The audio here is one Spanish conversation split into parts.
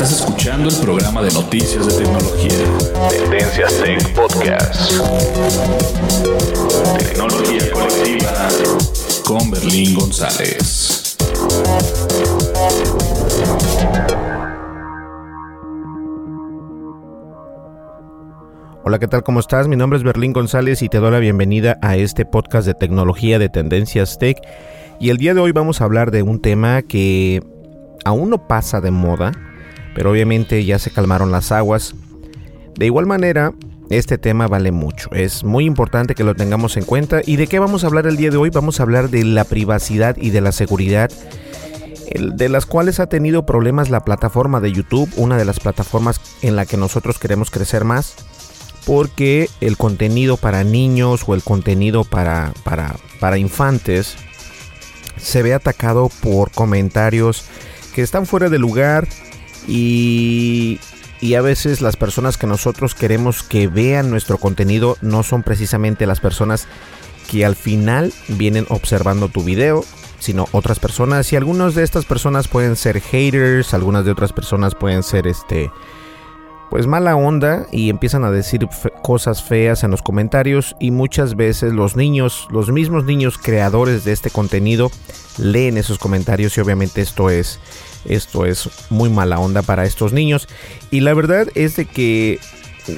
Estás escuchando el programa de noticias de tecnología. Tendencias Tech Podcast. Tecnología colectiva con Berlín González. Hola, ¿qué tal? ¿Cómo estás? Mi nombre es Berlín González y te doy la bienvenida a este podcast de tecnología de Tendencias Tech. Y el día de hoy vamos a hablar de un tema que aún no pasa de moda, pero obviamente ya se calmaron las aguas. De igual manera, este tema vale mucho, es muy importante que lo tengamos en cuenta. ¿Y de qué vamos a hablar el día de hoy? Vamos a hablar de la privacidad y de la seguridad, de las cuales ha tenido problemas la plataforma de YouTube, una de las plataformas en la que nosotros queremos crecer más porque el contenido para niños o el contenido para, para, para infantes se ve atacado por comentarios que están fuera de lugar y, y a veces las personas que nosotros queremos que vean nuestro contenido no son precisamente las personas que al final vienen observando tu video, sino otras personas. Y algunas de estas personas pueden ser haters, algunas de otras personas pueden ser este pues mala onda y empiezan a decir cosas feas en los comentarios. Y muchas veces los niños, los mismos niños creadores de este contenido leen esos comentarios y obviamente esto es esto es muy mala onda para estos niños. Y la verdad es de que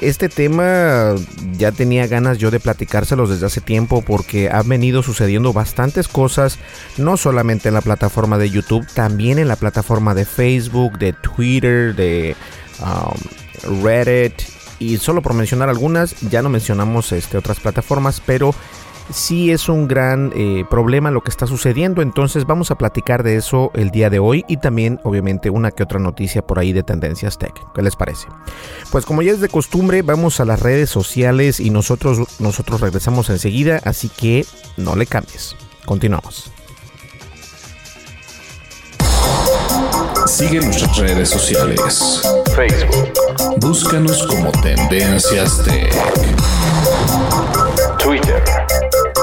este tema ya tenía ganas yo de platicárselos desde hace tiempo porque han venido sucediendo bastantes cosas, no solamente en la plataforma de YouTube, también en la plataforma de Facebook, de Twitter, de um, Reddit. Y solo por mencionar algunas, ya no mencionamos este, otras plataformas, pero sí es un gran eh, problema lo que está sucediendo, entonces vamos a platicar de eso el día de hoy y también obviamente una que otra noticia por ahí de tendencias tech. ¿Qué les parece? Pues como ya es de costumbre, vamos a las redes sociales y nosotros, nosotros regresamos enseguida, así que no le cambies. Continuamos. Sigue nuestras redes sociales. Facebook. Búscanos como Tendencias Tech. Twitter.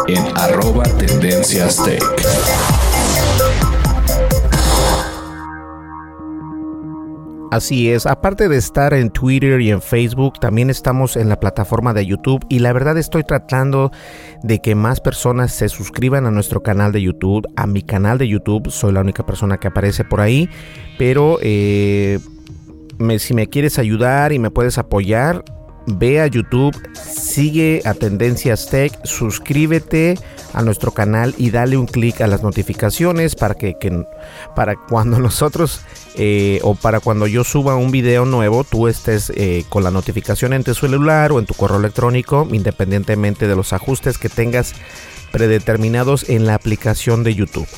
En arroba Tendencias Tech. Así es, aparte de estar en Twitter y en Facebook, también estamos en la plataforma de YouTube y la verdad estoy tratando de que más personas se suscriban a nuestro canal de YouTube, a mi canal de YouTube, soy la única persona que aparece por ahí, pero eh, si me quieres ayudar y me puedes apoyar, ve a YouTube, sigue a Tendencias Tech, suscríbete a nuestro canal y dale un clic a las notificaciones para que, para cuando nosotros eh, o para cuando yo suba un video nuevo tú estés eh, con la notificación en tu celular o en tu correo electrónico independientemente de los ajustes que tengas predeterminados en la aplicación de YouTube.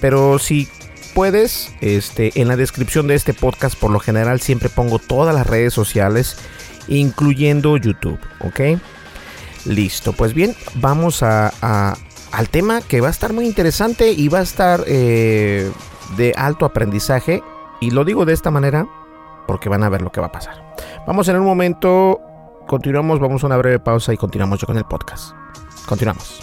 Pero si puedes, este, en la descripción de este podcast por lo general siempre pongo todas las redes sociales, incluyendo YouTube, ¿ok? Listo, pues bien, vamos a, al tema que va a estar muy interesante y va a estar eh, de alto aprendizaje. Y lo digo de esta manera porque van a ver lo que va a pasar. Vamos en un momento, continuamos, vamos a una breve pausa y continuamos yo con el podcast. Continuamos.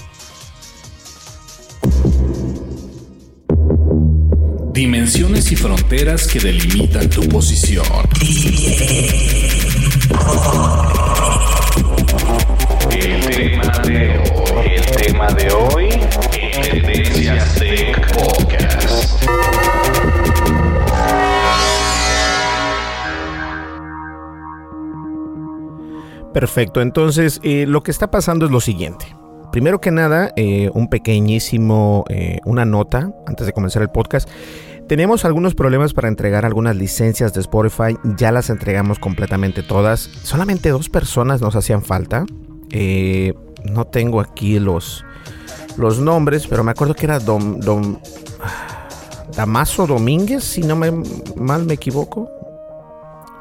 Dimensiones y fronteras que delimitan tu posición. El tema de hoy, el tema de hoy, Podcast. Perfecto, entonces eh, lo que está pasando es lo siguiente. Primero que nada, eh, un pequeñísimo, eh, una nota antes de comenzar el podcast. Tenemos algunos problemas para entregar algunas licencias de Spotify, ya las entregamos completamente todas. Solamente dos personas nos hacían falta. Eh, no tengo aquí los, los nombres, pero me acuerdo que era Dom, Dom Damaso Domínguez, si no me mal me equivoco.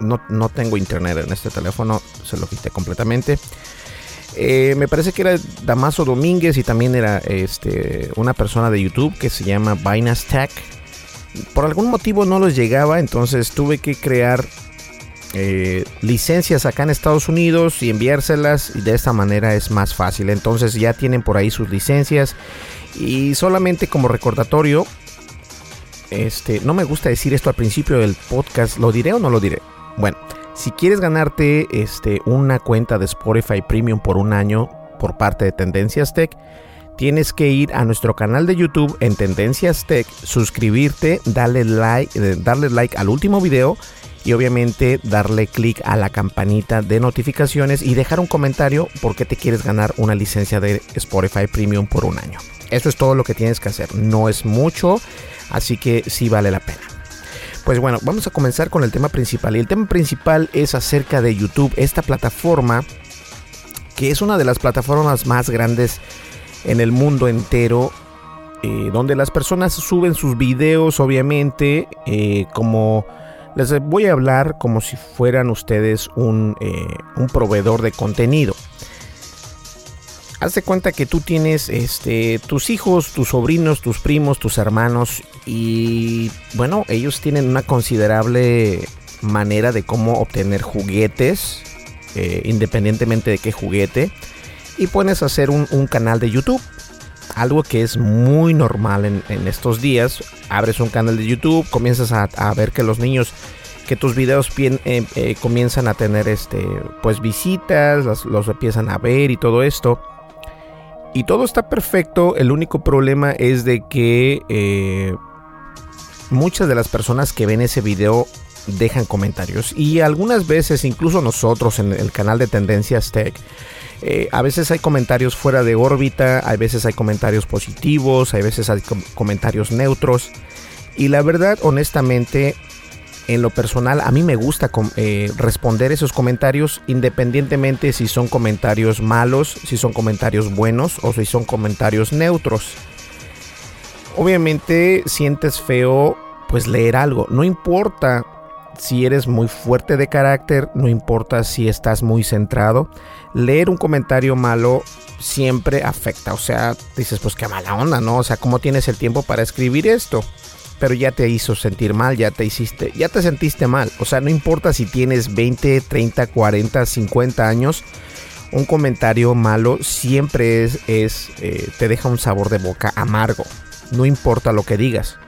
No, no tengo internet en este teléfono, se lo quité completamente. Eh, me parece que era Damaso Domínguez y también era este, una persona de YouTube que se llama Binance Tech. Por algún motivo no los llegaba, entonces tuve que crear eh, licencias acá en Estados Unidos y enviárselas y de esta manera es más fácil. Entonces ya tienen por ahí sus licencias y solamente como recordatorio, este, no me gusta decir esto al principio del podcast, ¿lo diré o no lo diré? Bueno, si quieres ganarte este, una cuenta de Spotify Premium por un año por parte de Tendencias Tech, tienes que ir a nuestro canal de YouTube en Tendencias Tech, suscribirte, darle like, eh, darle like al último video y obviamente darle clic a la campanita de notificaciones y dejar un comentario porque te quieres ganar una licencia de Spotify Premium por un año. Eso es todo lo que tienes que hacer. No es mucho, así que sí vale la pena. Pues bueno, vamos a comenzar con el tema principal. Y el tema principal es acerca de YouTube, esta plataforma que es una de las plataformas más grandes en el mundo entero, eh, donde las personas suben sus videos, obviamente, eh, como les voy a hablar como si fueran ustedes un, eh, un proveedor de contenido. Haz de cuenta que tú tienes este, tus hijos, tus sobrinos, tus primos, tus hermanos y bueno, ellos tienen una considerable manera de cómo obtener juguetes, independientemente de qué juguete. Y puedes hacer un, canal de YouTube. Algo que es muy normal en, estos días. Abres un canal de YouTube, comienzas a, ver que los niños que tus videos eh, eh, comienzan a tener este pues visitas, los, los, empiezan a ver y todo esto. Y todo está perfecto, el único problema es de que eh, muchas de las personas que ven ese video dejan comentarios y algunas veces incluso nosotros en el canal de Tendencias Tech eh, a veces hay comentarios fuera de órbita, a veces hay comentarios positivos, a veces hay comentarios neutros y la verdad honestamente en lo personal a mí me gusta eh, responder esos comentarios independientemente si son comentarios malos, si son comentarios buenos o si son comentarios neutros. Obviamente sientes feo pues leer algo, no importa si eres muy fuerte de carácter, no importa si estás muy centrado, leer un comentario malo siempre afecta, o sea, dices pues qué mala onda, ¿no? O sea, ¿cómo tienes el tiempo para escribir esto? pero ya te hizo sentir mal, ya te hiciste, ya te sentiste mal. O sea, no importa si tienes 20, 30, 40, 50 años, un comentario malo siempre es, eh, te deja un sabor de boca amargo. No importa lo que digas.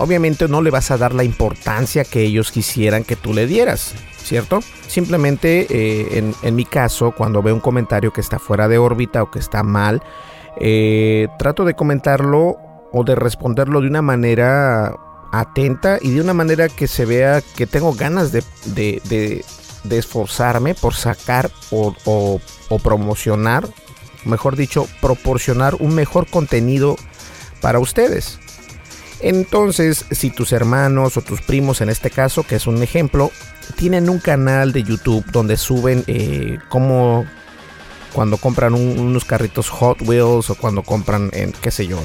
Obviamente no le vas a dar la importancia que ellos quisieran que tú le dieras, ¿cierto? Simplemente eh, en, mi caso, cuando veo un comentario que está fuera de órbita o que está mal, eh, trato de comentarlo o de responderlo de una manera atenta y de una manera que se vea que tengo ganas de, esforzarme por sacar o, o promocionar, mejor dicho, proporcionar un mejor contenido para ustedes. Entonces, si tus hermanos o tus primos, en este caso, que es un ejemplo, tienen un canal de YouTube donde suben eh, como cuando compran unos carritos Hot Wheels o cuando compran, qué sé yo,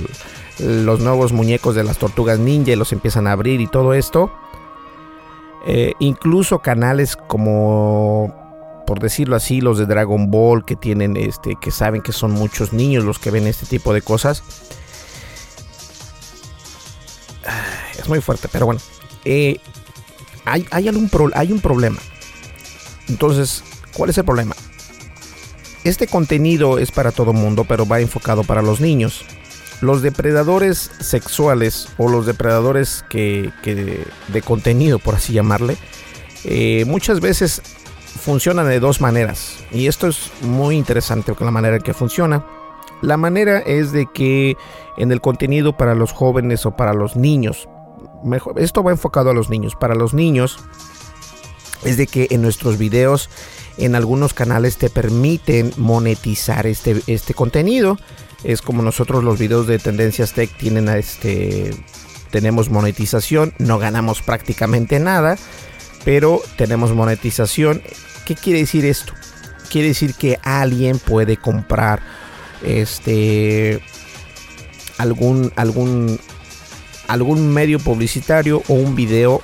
los nuevos muñecos de las tortugas ninja y los empiezan a abrir y todo esto. Eh, incluso canales como por decirlo así, los de Dragon Ball que tienen este, que saben que son muchos niños los que ven este tipo de cosas. Es muy fuerte, pero bueno. Eh, hay, hay, algún hay un problema. Entonces, ¿cuál es el problema? Este contenido es para todo mundo, pero va enfocado para los niños. Los depredadores sexuales o los depredadores que, de contenido, por así llamarle, eh, muchas veces funcionan de dos maneras. Y esto es muy interesante con la manera en que funciona. La manera es de que en el contenido para los jóvenes o para los niños, mejor, esto va enfocado a los niños, para los niños es de que en nuestros videos en algunos canales te permiten monetizar este, este contenido. Es como nosotros los videos de Tendencias Tech tienen este tenemos monetización, no ganamos prácticamente nada, pero tenemos monetización. ¿Qué quiere decir esto? Quiere decir que alguien puede comprar este algún algún algún medio publicitario o un video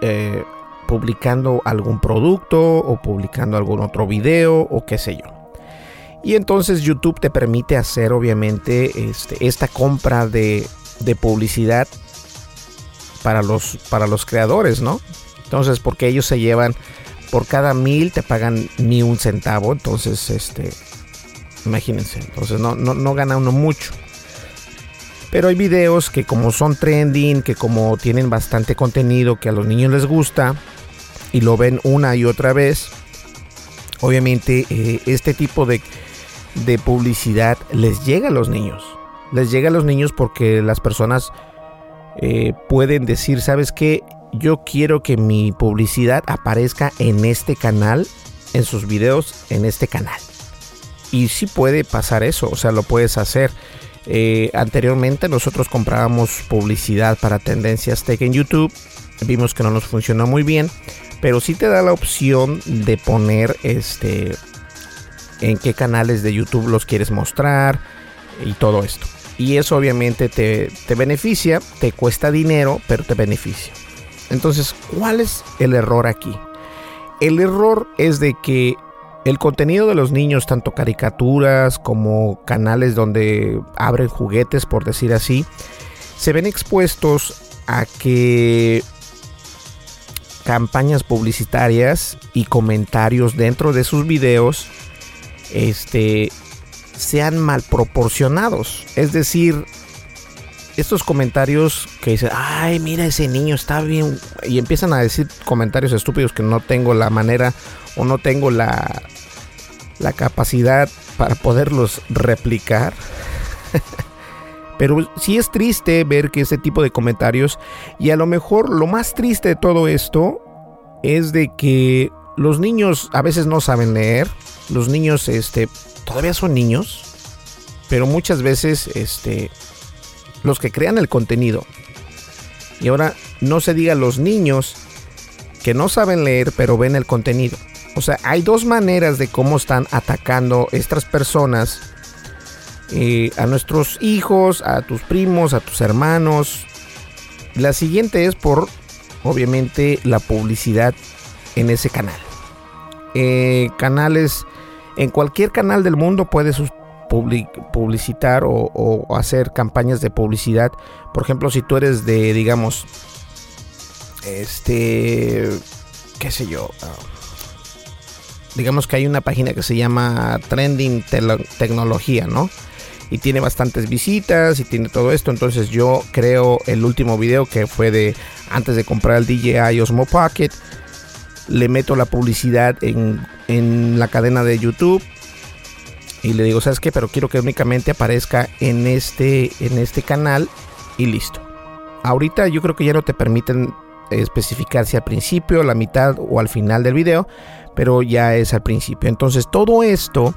eh, publicando algún producto o publicando algún otro video o qué sé yo. Y entonces YouTube te permite hacer obviamente este, esta compra de, de publicidad para los, para los creadores, ¿no? Entonces, porque ellos se llevan, por cada mil te pagan ni un centavo. Entonces, este, imagínense. Entonces, no, no, no gana uno mucho. Pero hay videos que como son trending, que como tienen bastante contenido que a los niños les gusta y lo ven una y otra vez, obviamente eh, este tipo de, de publicidad les llega a los niños. Les llega a los niños porque las personas eh, pueden decir, ¿sabes qué? yo quiero que mi publicidad aparezca en este canal, en sus videos, en este canal. Y sí puede pasar eso, o sea, lo puedes hacer. Eh, anteriormente nosotros comprábamos publicidad para Tendencias Tech en YouTube. Vimos que no nos funcionó muy bien, pero sí te da la opción de poner este en qué canales de YouTube los quieres mostrar y todo esto. Y eso obviamente te, te beneficia, te cuesta dinero, pero te beneficia. Entonces, ¿cuál es el error aquí? El error es de que el contenido de los niños, tanto caricaturas como canales donde abren juguetes, por decir así, se ven expuestos a que campañas publicitarias y comentarios dentro de sus videos este, sean mal proporcionados. Es decir, estos comentarios que dicen, ay, mira ese niño está bien, y empiezan a decir comentarios estúpidos que no tengo la manera o no tengo la, la capacidad para poderlos replicar. Pero sí es triste ver que ese tipo de comentarios, y a lo mejor lo más triste de todo esto es de que los niños a veces no saben leer, los niños este, todavía son niños, pero muchas veces este, los que crean el contenido. Y ahora no se diga los niños que no saben leer pero ven el contenido. O sea, hay dos maneras de cómo están atacando estas personas eh, a nuestros hijos, a tus primos, a tus hermanos. La siguiente es por, obviamente, la publicidad en ese canal. Eh, canales, en cualquier canal del mundo puedes publicitar o, hacer campañas de publicidad. Por ejemplo, si tú eres de, digamos, este, qué sé yo, ah, digamos que hay una página que se llama Trending Tecnología, ¿no? Y tiene bastantes visitas y tiene todo esto. Entonces yo creo el último video que fue de antes de comprar el DJI Osmo Pocket. Le meto la publicidad en, en la cadena de YouTube y le digo, ¿sabes qué? Pero quiero que únicamente aparezca en este, en este canal y listo. Ahorita yo creo que ya no te permiten especificar si al principio, la mitad o al final del video, pero ya es al principio. Entonces todo esto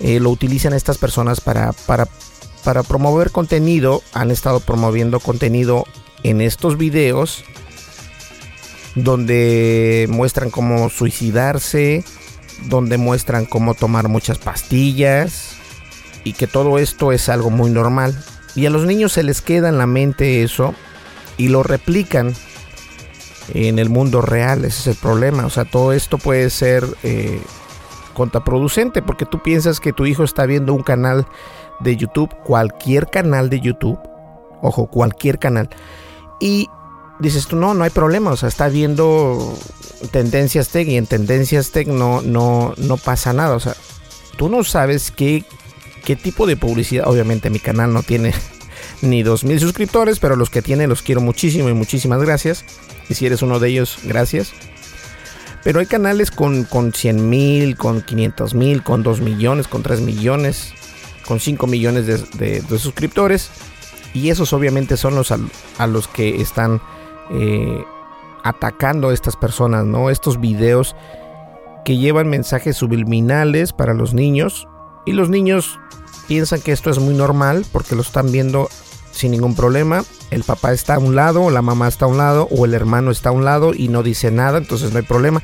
eh, lo utilizan estas personas para, para, para promover contenido. Han estado promoviendo contenido en estos videos donde muestran cómo suicidarse, donde muestran cómo tomar muchas pastillas y que todo esto es algo muy normal. Y a los niños se les queda en la mente eso y lo replican en el mundo real. Ese es el problema. O sea, todo esto puede ser eh, contraproducente porque tú piensas que tu hijo está viendo un canal de YouTube, cualquier canal de YouTube, ojo, cualquier canal, y dices tú, no, no hay problema, o sea, está viendo tendencias tech y en tendencias tech no, no, no pasa nada, o sea, tú no sabes qué, qué tipo de publicidad, obviamente mi canal no tiene ni 2.000 suscriptores, pero los que tiene los quiero muchísimo y muchísimas gracias, y si eres uno de ellos, gracias. Pero hay canales con, con 100 mil, con 500 mil, con 2 millones, con 3 millones, con 5 millones de, suscriptores. Y esos obviamente son los a, los que están eh, atacando a estas personas, ¿no? Estos videos que llevan mensajes subliminales para los niños. Y los niños piensan que esto es muy normal porque lo están viendo sin ningún problema. El papá está a un lado, la mamá está a un lado, o el hermano está a un lado y no dice nada, entonces no hay problema.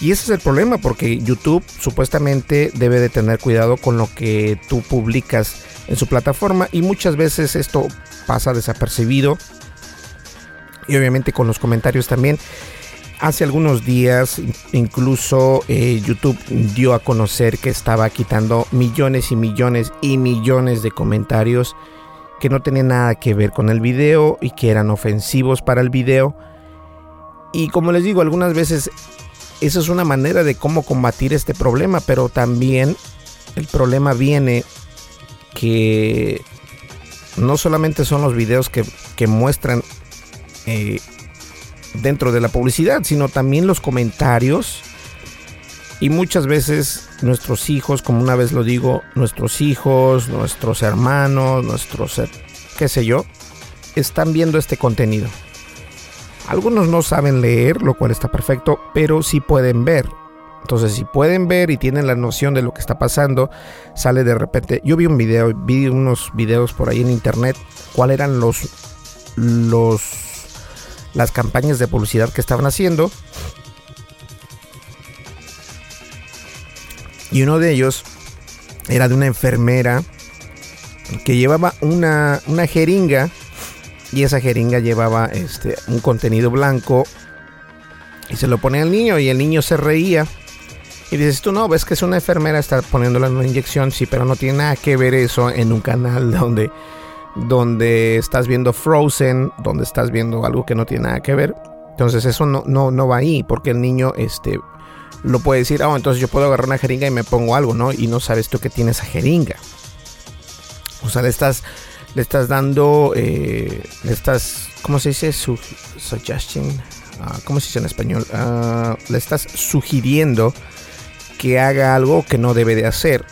Y ese es el problema, porque YouTube supuestamente debe de tener cuidado con lo que tú publicas en su plataforma y muchas veces esto pasa desapercibido. Y obviamente con los comentarios también. Hace algunos días incluso eh, YouTube dio a conocer que estaba quitando millones y millones y millones de comentarios que no tenían nada que ver con el video y que eran ofensivos para el video. Y como les digo, algunas veces esa es una manera de cómo combatir este problema, pero también el problema viene que no solamente son los videos que, muestran eh, dentro de la publicidad, sino también los comentarios. Y muchas veces nuestros hijos, como una vez lo digo, nuestros hijos, nuestros hermanos, nuestros, qué sé yo, están viendo este contenido. Algunos no saben leer, lo cual está perfecto, pero sí pueden ver. Entonces, si pueden ver y tienen la noción de lo que está pasando, sale de repente. Yo vi un video, vi unos videos por ahí en internet, cuáles eran los los las campañas de publicidad que estaban haciendo Y uno de ellos era de una enfermera que llevaba una, jeringa y esa jeringa llevaba este, un contenido blanco y se lo pone al niño y el niño se reía. Y dices tú, no, ves que es una enfermera, está poniéndole una inyección, sí, pero no tiene nada que ver eso en un canal donde, donde estás viendo Frozen, donde estás viendo algo que no tiene nada que ver. Entonces eso no, no, no va ahí, porque el niño este, lo puede decir, oh, entonces yo puedo agarrar una jeringa y me pongo algo, ¿no? Y no sabes tú que tienes esa jeringa. O sea, le estás, le estás dando, eh, le estás, ¿cómo se dice? Su, suggestion. Ah, ¿Cómo se dice en español? Ah, le estás sugiriendo que haga algo que no debe de hacer.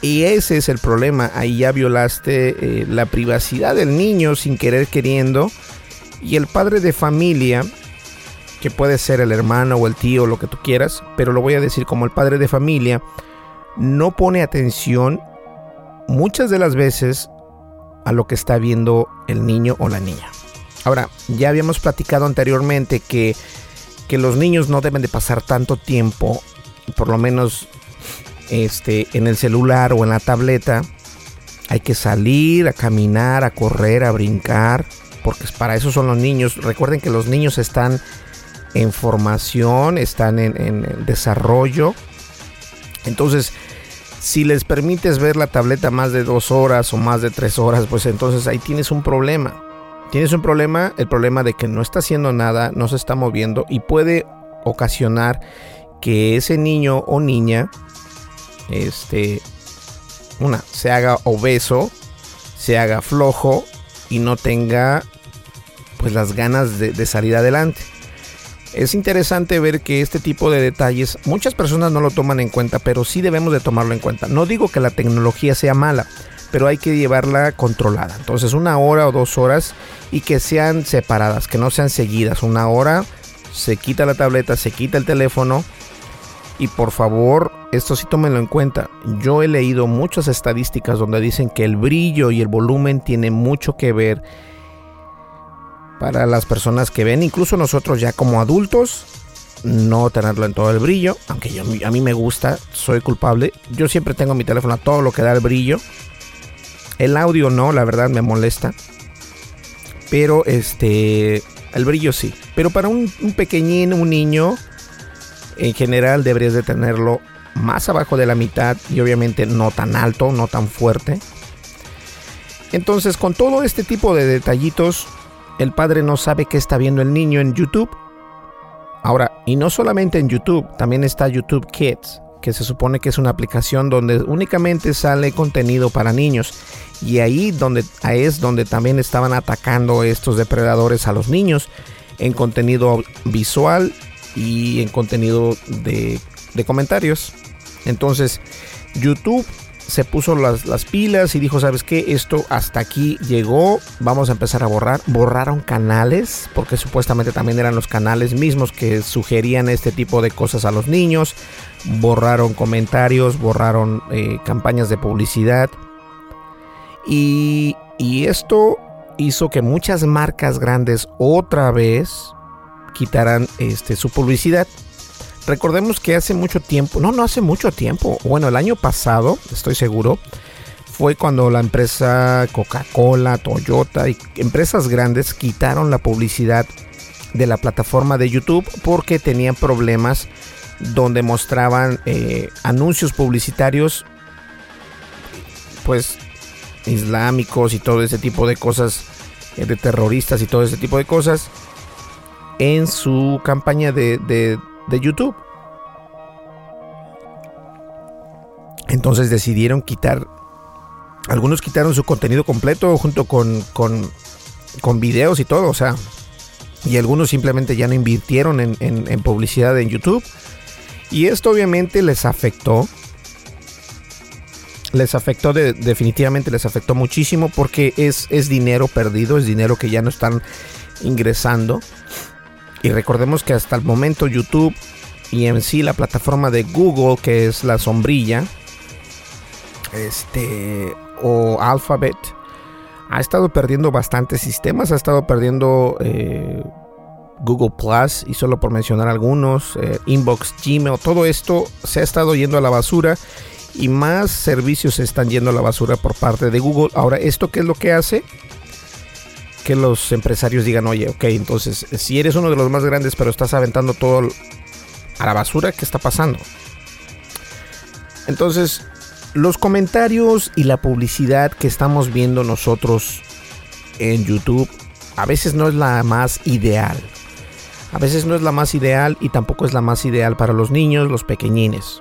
Y ese es el problema. Ahí ya violaste eh, la privacidad del niño sin querer queriendo. Y el padre de familia que puede ser el hermano o el tío, lo que tú quieras, pero lo voy a decir como el padre de familia, no pone atención muchas de las veces a lo que está viendo el niño o la niña. Ahora, ya habíamos platicado anteriormente que, que los niños no deben de pasar tanto tiempo, por lo menos este, en el celular o en la tableta. Hay que salir a caminar, a correr, a brincar, porque para eso son los niños. Recuerden que los niños están en formación, están en, desarrollo. Entonces, si les permites ver la tableta más de dos horas o más de tres horas, pues entonces ahí tienes un problema. Tienes un problema, el problema de que no está haciendo nada, no se está moviendo y puede ocasionar que ese niño o niña, este, una, se haga obeso, se haga flojo y no tenga pues las ganas de salir adelante. Es interesante ver que este tipo de detalles muchas personas no lo toman en cuenta, pero sí debemos de tomarlo en cuenta. No digo que la tecnología sea mala, pero hay que llevarla controlada. Entonces una hora o dos horas y que sean separadas, que no sean seguidas. Una hora se quita la tableta, se quita el teléfono y por favor, esto sí tómenlo en cuenta. Yo he leído muchas estadísticas donde dicen que el brillo y el volumen tienen mucho que ver para las personas que ven, incluso nosotros ya como adultos, no tenerlo en todo el brillo, aunque a mí me gusta, soy culpable. Yo siempre tengo mi teléfono a todo lo que da el brillo. El audio no, la verdad me molesta. Pero este, el brillo sí. Pero para un, un pequeñín, un niño, en general deberías de tenerlo más abajo de la mitad y obviamente no tan alto, no tan fuerte. Entonces con todo este tipo de detallitos, el padre no sabe qué está viendo el niño en YouTube. Ahora, y no solamente en YouTube, también está YouTube Kids, que se supone que es una aplicación donde únicamente sale contenido para niños. Y ahí donde es donde también estaban atacando estos depredadores a los niños en contenido visual y en contenido de, comentarios. Entonces, YouTube se puso las, las, pilas y dijo, ¿sabes qué? Esto hasta aquí llegó, vamos a empezar a borrar. Borraron canales, porque supuestamente también eran los canales mismos que sugerían este tipo de cosas a los niños. Borraron comentarios, borraron eh, campañas de publicidad. Y, y esto hizo que muchas marcas grandes otra vez quitaran este, su publicidad. Recordemos que hace mucho tiempo, no, no hace mucho tiempo, bueno, el año pasado, estoy seguro, fue cuando la empresa Coca-Cola, Toyota y empresas grandes quitaron la publicidad de la plataforma de YouTube porque tenían problemas donde mostraban eh, anuncios publicitarios pues islámicos y todo ese tipo de cosas eh, de terroristas y todo ese tipo de cosas en su campaña de, de, YouTube. Entonces decidieron quitar, algunos quitaron su contenido completo junto con, con, con videos y todo, o sea, y algunos simplemente ya no invirtieron en, en, publicidad en YouTube. Y esto obviamente les afectó. Les afectó definitivamente, les afectó muchísimo porque es, es dinero perdido, es dinero que ya no están ingresando. Y recordemos que hasta el momento YouTube y en sí la plataforma de Google, que es la sombrilla, este, o Alphabet, ha estado perdiendo bastantes sistemas, ha estado perdiendo eh, Google Plus, y solo por mencionar algunos, eh, Inbox, Gmail, todo esto se ha estado yendo a la basura y más servicios se están yendo a la basura por parte de Google. Ahora, ¿esto qué es lo que hace? Que los empresarios digan, oye, ok, entonces, si eres uno de los más grandes, pero estás aventando todo a la basura, ¿qué está pasando? Entonces, los comentarios y la publicidad que estamos viendo nosotros en YouTube a veces no es la más ideal. A veces no es la más ideal y tampoco es la más ideal para los niños, los pequeñines.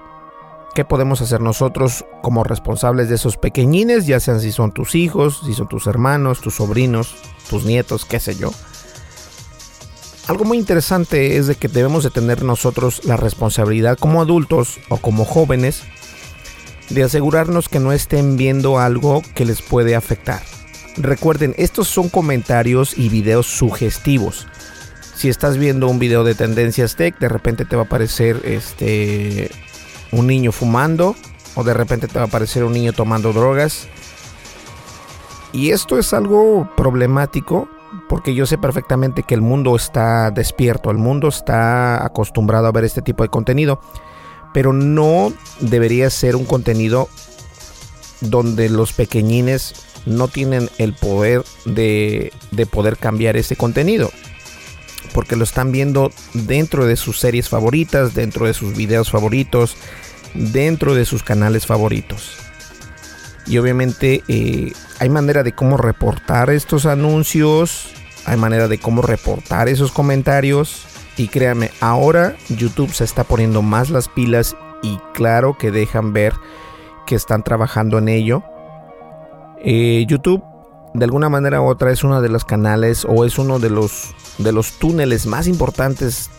¿Qué podemos hacer nosotros como responsables de esos pequeñines, ya sean si son tus hijos, si son tus hermanos, tus sobrinos, tus nietos, qué sé yo? Algo muy interesante es de que debemos de tener nosotros la responsabilidad como adultos o como jóvenes de asegurarnos que no estén viendo algo que les puede afectar. Recuerden, estos son comentarios y videos sugestivos. Si estás viendo un video de tendencias tech, de repente te va a aparecer este un niño fumando o de repente te va a aparecer un niño tomando drogas. Y esto es algo problemático porque yo sé perfectamente que el mundo está despierto, el mundo está acostumbrado a ver este tipo de contenido, pero no debería ser un contenido donde los pequeñines no tienen el poder de, de poder cambiar ese contenido porque lo están viendo dentro de sus series favoritas, dentro de sus videos favoritos, dentro de sus canales favoritos. Y obviamente eh, hay manera de cómo reportar estos anuncios, hay manera de cómo reportar esos comentarios. Y créanme, ahora YouTube se está poniendo más las pilas y claro que dejan ver que están trabajando en ello. Eh, YouTube de alguna manera u otra es uno de los canales o es uno de los, de los túneles más importantes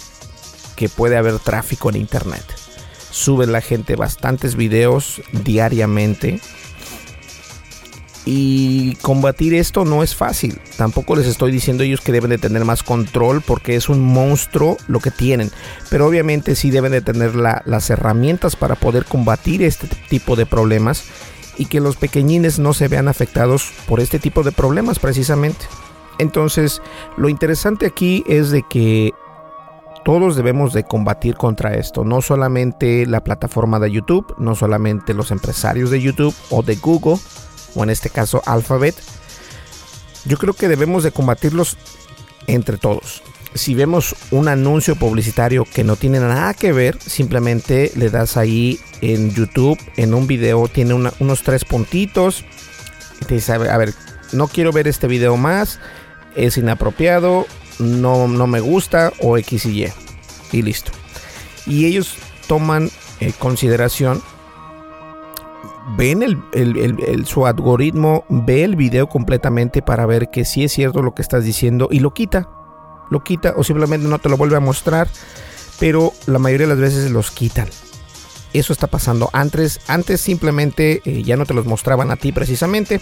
que puede haber tráfico en Internet. Sube la gente bastantes videos diariamente Y combatir esto no es fácil. Tampoco les estoy diciendo ellos que deben de tener más control porque es un monstruo lo que tienen. Pero obviamente sí deben de tener las herramientas para poder combatir este tipo de problemas y que los pequeñines no se vean afectados por este tipo de problemas precisamente. Entonces, lo interesante aquí es de que todos debemos de combatir contra esto, no solamente la plataforma de YouTube, no solamente los empresarios de YouTube o de Google, o en este caso Alphabet. Yo creo que debemos de combatirlos entre todos. Si vemos un anuncio publicitario que no tiene nada que ver, simplemente le das ahí en YouTube, en un video, tiene unos tres puntitos. Te dice, a ver, no quiero ver este video más, es inapropiado, no, no me gusta o X y Y. Y listo. Y ellos toman en consideración ven el, su algoritmo, ve el video completamente para ver que si es cierto lo que estás diciendo y lo quita. Lo quita o simplemente no te lo vuelve a mostrar, pero la mayoría de las veces los quitan. Eso está pasando. Antes, antes simplemente eh, ya no te los mostraban a ti precisamente,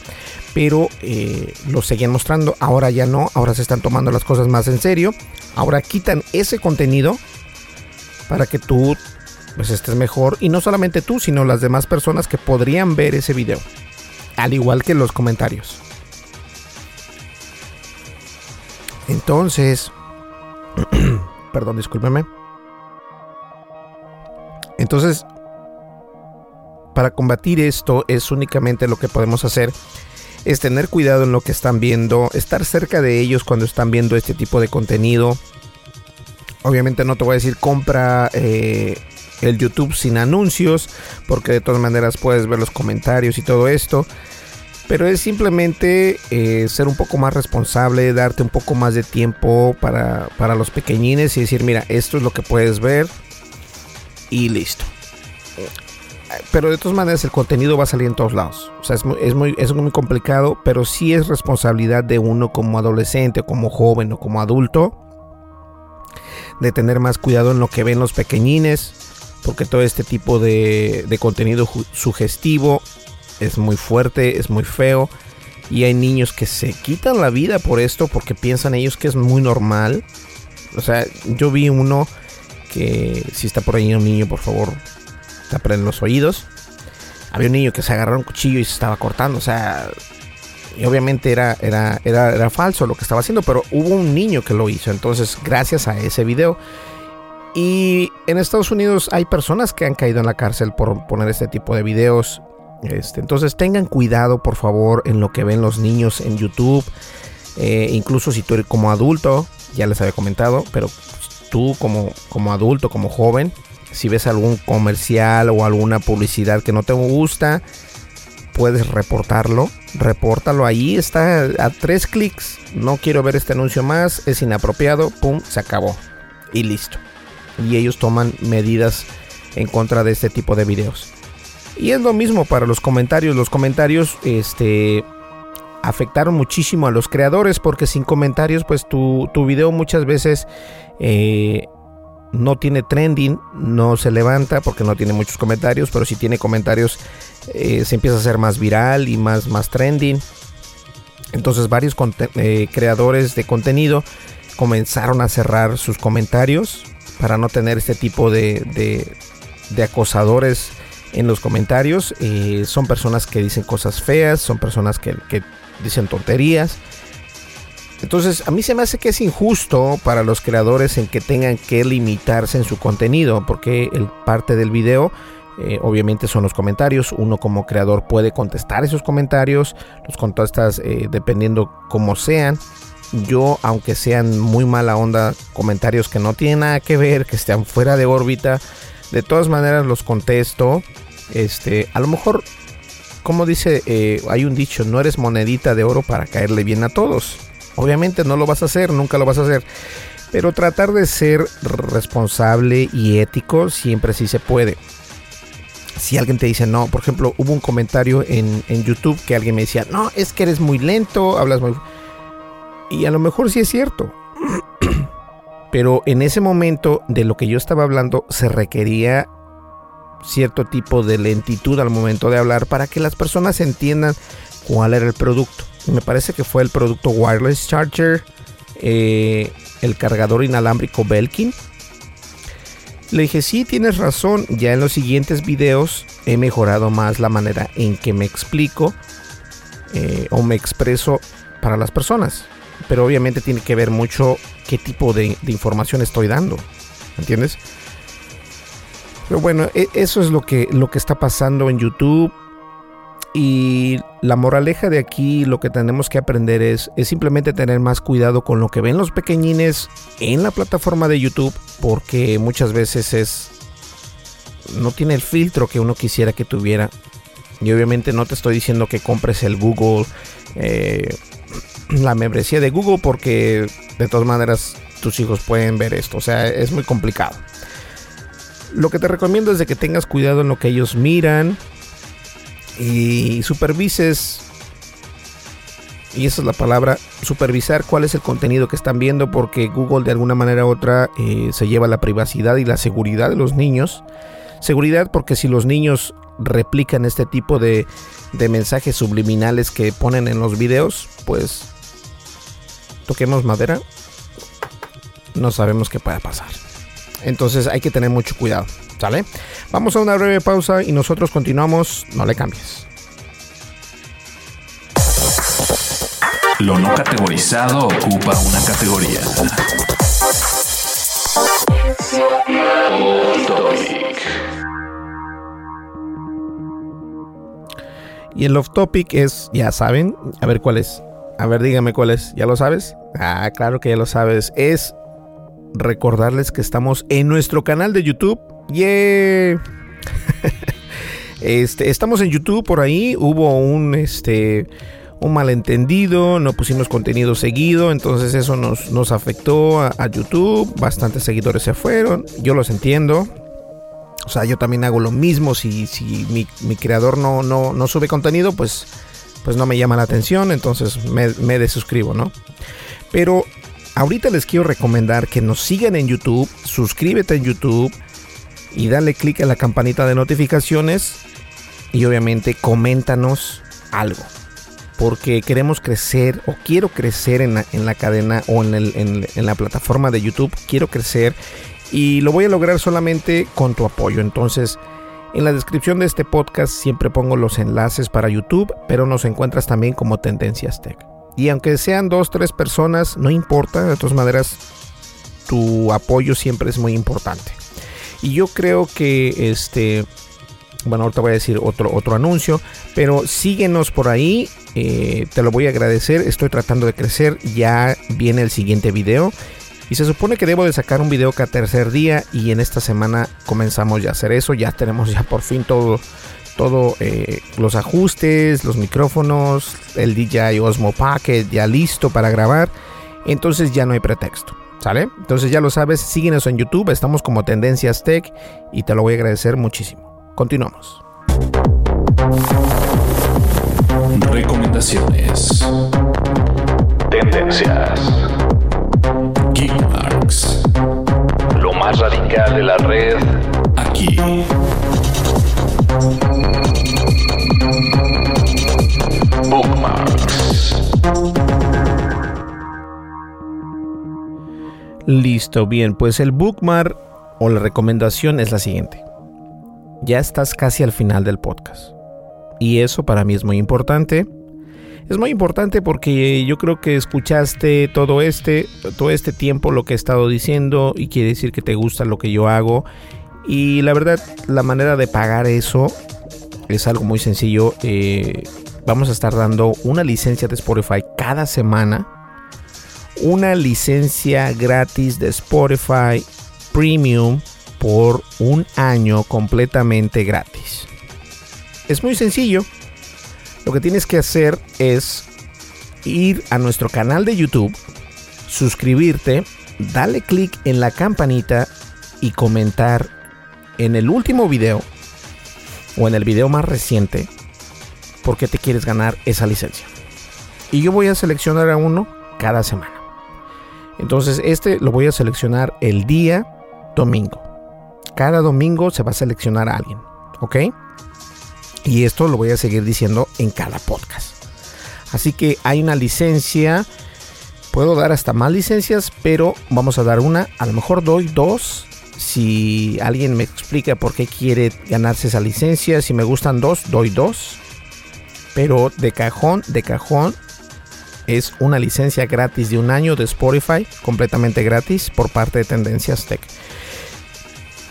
pero eh, los seguían mostrando. Ahora ya no, ahora se están tomando las cosas más en serio. Ahora quitan ese contenido para que tú pues estés mejor y no solamente tú, sino las demás personas que podrían ver ese video, al igual que los comentarios. Entonces, perdón, discúlpeme. Entonces, para combatir esto es únicamente lo que podemos hacer es tener cuidado en lo que están viendo, estar cerca de ellos cuando están viendo este tipo de contenido. Obviamente no te voy a decir compra eh, el YouTube sin anuncios, porque de todas maneras puedes ver los comentarios y todo esto. Pero es simplemente eh, ser un poco más responsable, darte un poco más de tiempo para, para los pequeñines y decir, mira, esto es lo que puedes ver y listo. Pero de todas maneras el contenido va a salir en todos lados. O sea, es muy, es muy, es muy complicado, pero sí es responsabilidad de uno como adolescente, como joven o como adulto, de tener más cuidado en lo que ven los pequeñines, porque todo este tipo de, contenido sugestivo es muy fuerte, es muy feo. Y hay niños que se quitan la vida por esto porque piensan ellos que es muy normal. O sea, yo vi uno que si está por ahí un niño, por favor, tapen los oídos. Había un niño que se agarró un cuchillo y se estaba cortando. O sea, y obviamente era, era, era, era falso lo que estaba haciendo, pero hubo un niño que lo hizo. Entonces, gracias a ese video y en Estados Unidos hay personas que han caído en la cárcel por poner este tipo de videos. Este, entonces tengan cuidado por favor en lo que ven los niños en YouTube. Eh, incluso si tú eres como adulto, ya les había comentado, pero tú como, como adulto, como joven, si ves algún comercial o alguna publicidad que no te gusta, puedes reportarlo. Repórtalo ahí, está a tres clics. No quiero ver este anuncio más, es inapropiado, pum, se acabó. Y listo y ellos toman medidas en contra de este tipo de videos. Y es lo mismo para los comentarios. Los comentarios este, afectaron muchísimo a los creadores porque sin comentarios pues tu, tu video muchas veces eh, no tiene trending, no se levanta porque no tiene muchos comentarios, pero si tiene comentarios eh, se empieza a hacer más viral y más, más trending. Entonces varios eh, creadores de contenido comenzaron a cerrar sus comentarios para no tener este tipo de, de, acosadores en los comentarios. Eh, son personas que dicen cosas feas, son personas que, dicen tonterías. Entonces, a mí se me hace que es injusto para los creadores en que tengan que limitarse en su contenido, porque parte del video eh, obviamente son los comentarios. Uno como creador puede contestar esos comentarios, los contestas eh, dependiendo cómo sean yo, aunque sean muy mala onda, comentarios que no tienen nada que ver, que estén fuera de órbita, de todas maneras los contesto. Este, a lo mejor, como dice, eh, hay un dicho, no eres monedita de oro para caerle bien a todos. Obviamente no lo vas a hacer, nunca lo vas a hacer. Pero tratar de ser responsable y ético siempre sí se puede. Si alguien te dice no, por ejemplo, hubo un comentario en, en YouTube que alguien me decía, no, es que eres muy lento, hablas muy... Y a lo mejor sí es cierto. Pero en ese momento de lo que yo estaba hablando se requería cierto tipo de lentitud al momento de hablar para que las personas entiendan cuál era el producto. Me parece que fue el producto Wireless Charger, eh, el cargador inalámbrico Belkin. Le dije, sí, tienes razón, ya en los siguientes videos he mejorado más la manera en que me explico eh, o me expreso para las personas. Pero obviamente tiene que ver mucho qué tipo de, de información estoy dando. ¿Entiendes? Pero bueno, e, eso es lo que, lo que está pasando en YouTube. Y la moraleja de aquí, lo que tenemos que aprender es, es simplemente tener más cuidado con lo que ven los pequeñines en la plataforma de YouTube, porque muchas veces es no tiene el filtro que uno quisiera que tuviera. Y obviamente no te estoy diciendo que compres el Google, eh, la membresía de Google, porque de todas maneras tus hijos pueden ver esto. O sea, es muy complicado. Lo que te recomiendo es de que tengas cuidado en lo que ellos miran y supervises, y esa es la palabra, supervisar cuál es el contenido que están viendo porque Google de alguna manera u otra eh, se lleva la privacidad y la seguridad de los niños. Seguridad porque si los niños replican este tipo de, de mensajes subliminales que ponen en los videos, pues toquemos madera, no sabemos qué pueda pasar. Entonces hay que tener mucho cuidado. ¿Sale? Vamos a una breve pausa y nosotros continuamos. No le cambies. Lo no categorizado ocupa una categoría. Y el off topic es, ya saben, a ver cuál es. A ver, dígame cuál es. ¿Ya lo sabes? Ah, claro que ya lo sabes. Es recordarles que estamos en nuestro canal de YouTube. Yeah. este, estamos en YouTube por ahí. Hubo un este un malentendido, no pusimos contenido seguido, entonces eso nos, nos afectó a, YouTube, bastantes seguidores se fueron, yo los entiendo, o sea, yo también hago lo mismo, si, si mi, creador no, no, no, sube contenido, pues, pues no me llama la atención, entonces me, me desuscribo, ¿no? Pero Ahorita les quiero recomendar que nos sigan en YouTube, suscríbete en YouTube y dale clic a la campanita de notificaciones y obviamente coméntanos algo. Porque queremos crecer o quiero crecer en la, cadena o en, en la plataforma de YouTube. Quiero crecer y lo voy a lograr solamente con tu apoyo. Entonces, en la descripción de este podcast siempre pongo los enlaces para YouTube, pero nos encuentras también como Tendencias Tech. Y aunque sean dos, tres personas, no importa, de todas maneras, tu apoyo siempre es muy importante. Y yo creo que este, bueno, ahorita voy a decir otro, otro anuncio, pero síguenos por ahí, eh, te lo voy a agradecer, estoy tratando de crecer, ya viene el siguiente video. Y se supone que debo de sacar un video cada tercer día y en esta semana comenzamos ya a hacer eso, ya tenemos ya por fin todo todo eh, los ajustes, los micrófonos, el DJI Osmo Pocket ya listo para grabar. Entonces ya no hay pretexto. ¿Sale? Entonces ya lo sabes, síguenos en YouTube, estamos como Tendencias Tech y te lo voy a agradecer muchísimo. Continuamos. Recomendaciones. Tendencias. Geekmarks. Lo más radical de la red aquí. Listo, bien, pues el bookmark o la recomendación es la siguiente. Ya estás casi al final del podcast. Y eso para mí es muy importante. Es muy importante porque yo creo que escuchaste todo este, todo este tiempo lo que he estado diciendo y quiere decir que te gusta lo que yo hago. Y la verdad, la manera de pagar eso es algo muy sencillo. Eh, vamos a estar dando una licencia de Spotify cada semana. Una licencia gratis de Spotify Premium por un año completamente gratis. Es muy sencillo. Lo que tienes que hacer es ir a nuestro canal de YouTube, suscribirte, dale clic en la campanita y comentar en el último video o en el video más reciente por qué te quieres ganar esa licencia. Y yo voy a seleccionar a uno cada semana. Entonces este lo voy a seleccionar el día domingo. Cada domingo se va a seleccionar a alguien. ¿Ok? Y esto lo voy a seguir diciendo en cada podcast. Así que hay una licencia. Puedo dar hasta más licencias, pero vamos a dar una. A lo mejor doy dos. Si alguien me explica por qué quiere ganarse esa licencia. Si me gustan dos, doy dos. Pero de cajón, de cajón, es una licencia gratis de un año de Spotify, completamente gratis por parte de Tendencias Tech.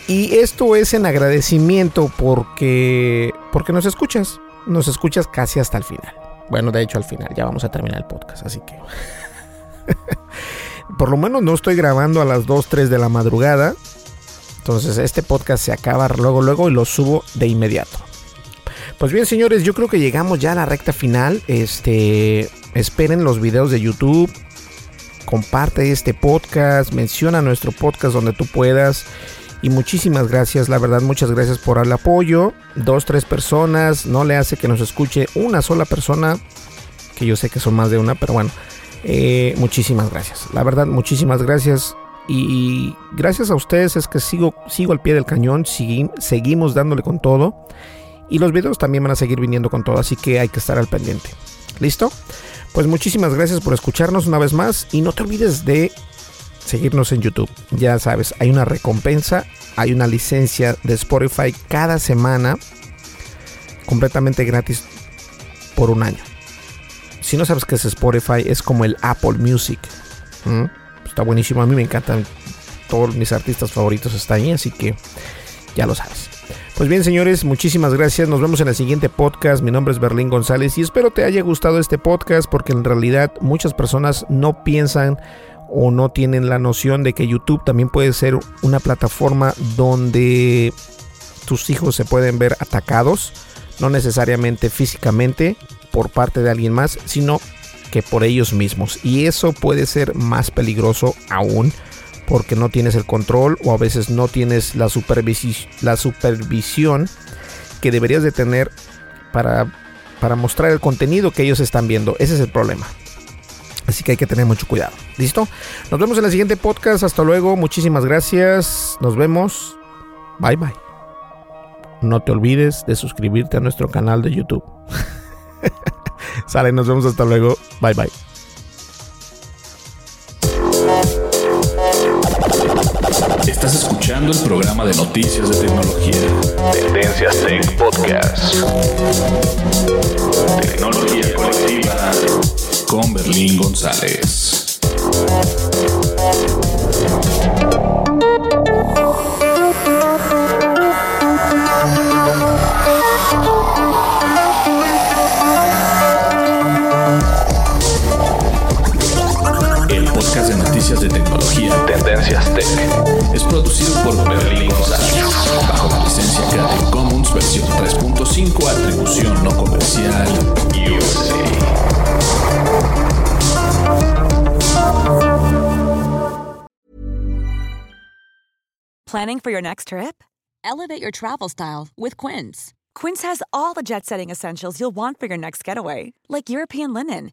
Y esto es en agradecimiento porque, porque nos escuchas. Nos escuchas casi hasta el final. Bueno, de hecho al final, ya vamos a terminar el podcast, así que... Por lo menos no estoy grabando a las 2, 3 de la madrugada. Entonces este podcast se acaba luego, luego y lo subo de inmediato. Pues bien, señores, yo creo que llegamos ya a la recta final. Este, esperen los videos de YouTube. Comparte este podcast, menciona nuestro podcast donde tú puedas. Y muchísimas gracias, la verdad, muchas gracias por el apoyo. Dos, tres personas, no le hace que nos escuche una sola persona, que yo sé que son más de una, pero bueno, eh, muchísimas gracias. La verdad, muchísimas gracias. Y gracias a ustedes es que sigo, sigo al pie del cañón, seguimos dándole con todo. Y los videos también van a seguir viniendo con todo, así que hay que estar al pendiente. ¿Listo? Pues muchísimas gracias por escucharnos una vez más y no te olvides de seguirnos en YouTube. Ya sabes, hay una recompensa, hay una licencia de Spotify cada semana completamente gratis por un año. Si no sabes qué es Spotify, es como el Apple Music. Está buenísimo, a mí me encantan. Todos mis artistas favoritos están ahí, así que ya lo sabes. Pues bien, señores, muchísimas gracias. Nos vemos en el siguiente podcast. Mi nombre es Berlín González y espero te haya gustado este podcast porque en realidad muchas personas no piensan o no tienen la noción de que YouTube también puede ser una plataforma donde tus hijos se pueden ver atacados, no necesariamente físicamente por parte de alguien más, sino que por ellos mismos. Y eso puede ser más peligroso aún porque no tienes el control o a veces no tienes la, la supervisión que deberías de tener para, para mostrar el contenido que ellos están viendo. Ese es el problema. Así que hay que tener mucho cuidado. ¿Listo? Nos vemos en el siguiente podcast. Hasta luego. Muchísimas gracias. Nos vemos. Bye bye. No te olvides de suscribirte a nuestro canal de YouTube. Sale, nos vemos hasta luego. Bye bye. Estás escuchando el programa de noticias de tecnología. Tendencias Tech Podcast. Tecnología colectiva con Berlín González. Noticias de tecnología Tendencias Tech es producido por Berlín González bajo la licencia Creative Commons versión 3.5 atribución no comercial USA. Planning for your next trip? Elevate your travel style with Quince. Quince has all the jet setting essentials you'll want for your next getaway, like European linen,